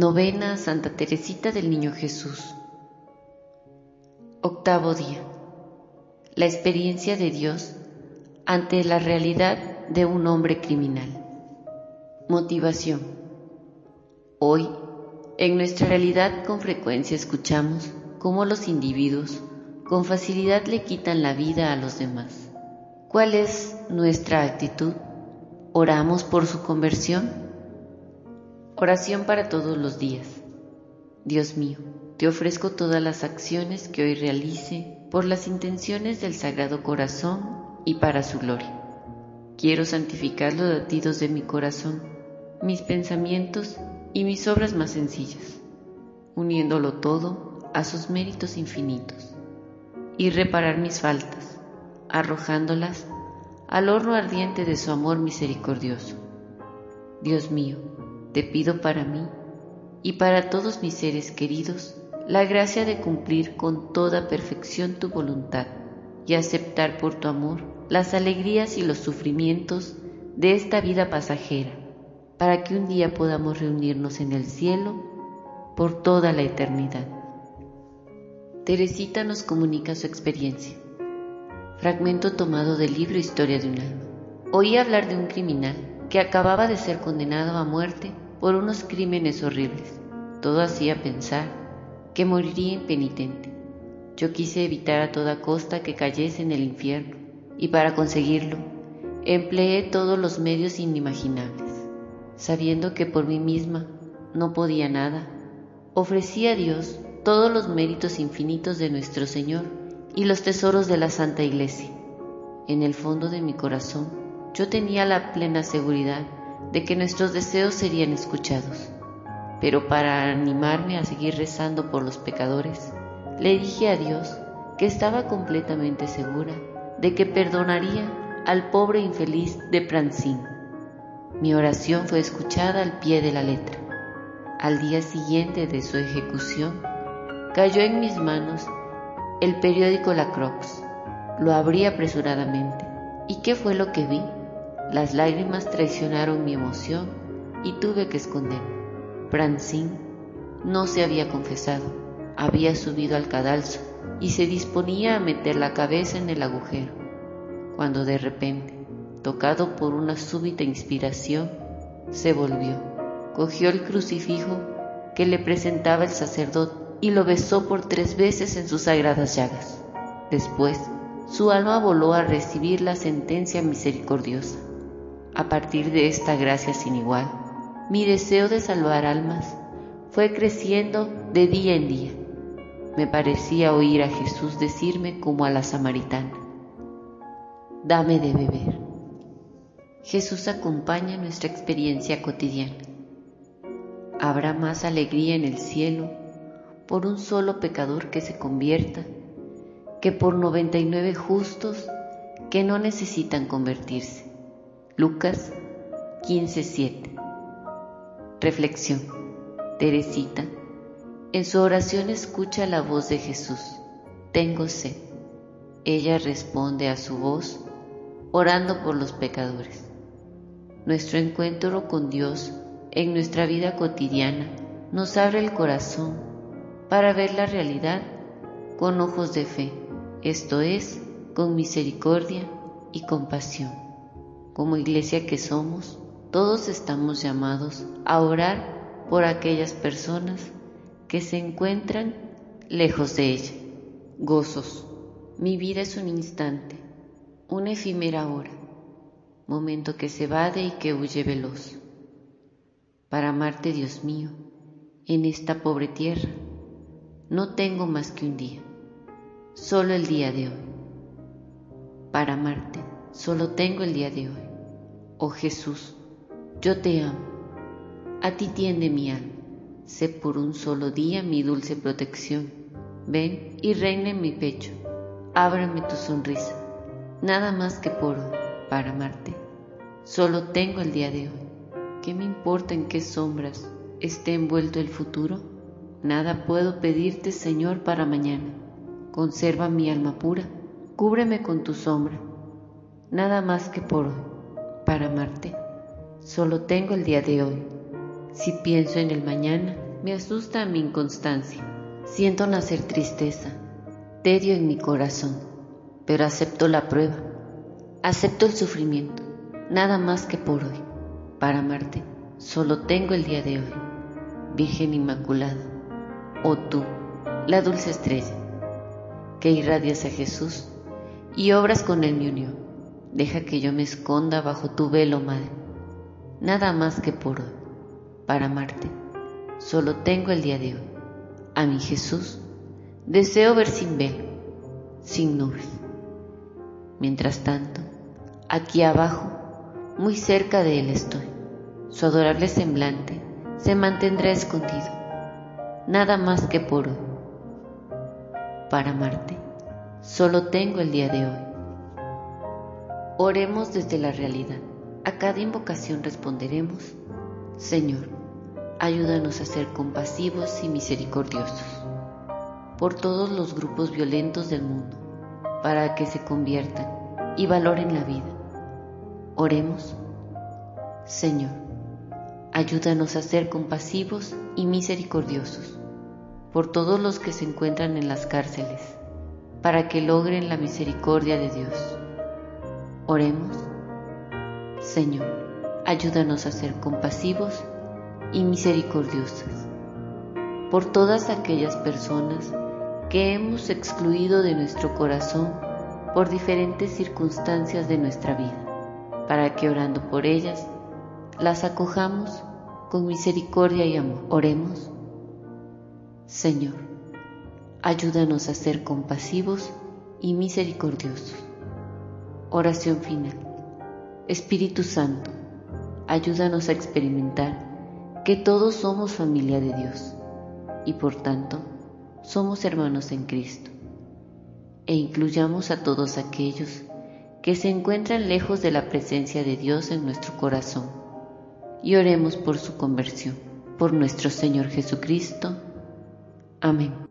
Novena Santa Teresita del Niño Jesús. Octavo día. La experiencia de Dios ante la realidad de un hombre criminal. Motivación. Hoy, en nuestra realidad con frecuencia escuchamos cómo los individuos con facilidad le quitan la vida a los demás. ¿Cuál es nuestra actitud? ¿Oramos por su conversión? Oración para todos los días. Dios mío, te ofrezco todas las acciones que hoy realice por las intenciones del Sagrado Corazón y para su gloria. Quiero santificar los latidos de mi corazón, mis pensamientos y mis obras más sencillas, uniéndolo todo a sus méritos infinitos, y reparar mis faltas, arrojándolas al horno ardiente de su amor misericordioso. Dios mío, te pido para mí y para todos mis seres queridos la gracia de cumplir con toda perfección tu voluntad y aceptar por tu amor las alegrías y los sufrimientos de esta vida pasajera, para que un día podamos reunirnos en el cielo por toda la eternidad. Teresita nos comunica su experiencia. Fragmento tomado del libro Historia de un alma. Oí hablar de un criminal que acababa de ser condenado a muerte por unos crímenes horribles. Todo hacía pensar que moriría impenitente. Yo quise evitar a toda costa que cayese en el infierno y para conseguirlo empleé todos los medios inimaginables. Sabiendo que por mí misma no podía nada, ofrecí a Dios todos los méritos infinitos de nuestro Señor y los tesoros de la Santa Iglesia. En el fondo de mi corazón yo tenía la plena seguridad de que nuestros deseos serían escuchados. Pero para animarme a seguir rezando por los pecadores, le dije a Dios que estaba completamente segura de que perdonaría al pobre infeliz de Prancín. Mi oración fue escuchada al pie de la letra. Al día siguiente de su ejecución, cayó en mis manos el periódico La Croix. Lo abrí apresuradamente. ¿Y qué fue lo que vi? Las lágrimas traicionaron mi emoción y tuve que esconderme. Francine no se había confesado, había subido al cadalso y se disponía a meter la cabeza en el agujero, cuando de repente, tocado por una súbita inspiración, se volvió, cogió el crucifijo que le presentaba el sacerdote y lo besó por tres veces en sus sagradas llagas. Después, su alma voló a recibir la sentencia misericordiosa. A partir de esta gracia sin igual, mi deseo de salvar almas fue creciendo de día en día. Me parecía oír a Jesús decirme como a la samaritana, dame de beber. Jesús acompaña nuestra experiencia cotidiana. Habrá más alegría en el cielo por un solo pecador que se convierta que por 99 justos que no necesitan convertirse. Lucas 15:7. Reflexión. Teresita, en su oración escucha la voz de Jesús. Tengo sed. Ella responde a su voz orando por los pecadores. Nuestro encuentro con Dios en nuestra vida cotidiana nos abre el corazón para ver la realidad con ojos de fe, esto es, con misericordia y compasión. Como iglesia que somos, todos estamos llamados a orar por aquellas personas que se encuentran lejos de ella. Gozos. Mi vida es un instante, una efímera hora, momento que se vade y que huye veloz. Para amarte, Dios mío, en esta pobre tierra, no tengo más que un día, solo el día de hoy. Para amarte, solo tengo el día de hoy. Oh Jesús, yo te amo. A ti tiende mi alma. Sé por un solo día mi dulce protección. Ven y reina en mi pecho. Ábrame tu sonrisa. Nada más que por hoy, para amarte. Solo tengo el día de hoy. ¿Qué me importa en qué sombras esté envuelto el futuro? Nada puedo pedirte, Señor, para mañana. Conserva mi alma pura. Cúbreme con tu sombra. Nada más que por hoy para amarte. Solo tengo el día de hoy. Si pienso en el mañana, me asusta mi inconstancia. Siento nacer tristeza, tedio en mi corazón, pero acepto la prueba, acepto el sufrimiento, nada más que por hoy. Para amarte, solo tengo el día de hoy. Virgen Inmaculada, oh tú, la dulce estrella, que irradias a Jesús y obras con él mi unión. Deja que yo me esconda bajo tu velo, Madre, nada más que por hoy. Para amarte, solo tengo el día de hoy. A mi Jesús deseo ver sin velo, sin nubes. Mientras tanto, aquí abajo, muy cerca de Él estoy. Su adorable semblante se mantendrá escondido, nada más que por hoy. Para amarte, solo tengo el día de hoy. Oremos desde la realidad. A cada invocación responderemos, Señor, ayúdanos a ser compasivos y misericordiosos por todos los grupos violentos del mundo, para que se conviertan y valoren la vida. Oremos. Señor, ayúdanos a ser compasivos y misericordiosos por todos los que se encuentran en las cárceles, para que logren la misericordia de Dios. Oremos. Señor, ayúdanos a ser compasivos y misericordiosas por todas aquellas personas que hemos excluido de nuestro corazón por diferentes circunstancias de nuestra vida, para que orando por ellas las acojamos con misericordia y amor. Oremos. Señor, ayúdanos a ser compasivos y misericordiosos. Oración final. Espíritu Santo, ayúdanos a experimentar que todos somos familia de Dios y por tanto somos hermanos en Cristo, e incluyamos a todos aquellos que se encuentran lejos de la presencia de Dios en nuestro corazón, y oremos por su conversión, por nuestro Señor Jesucristo. Amén.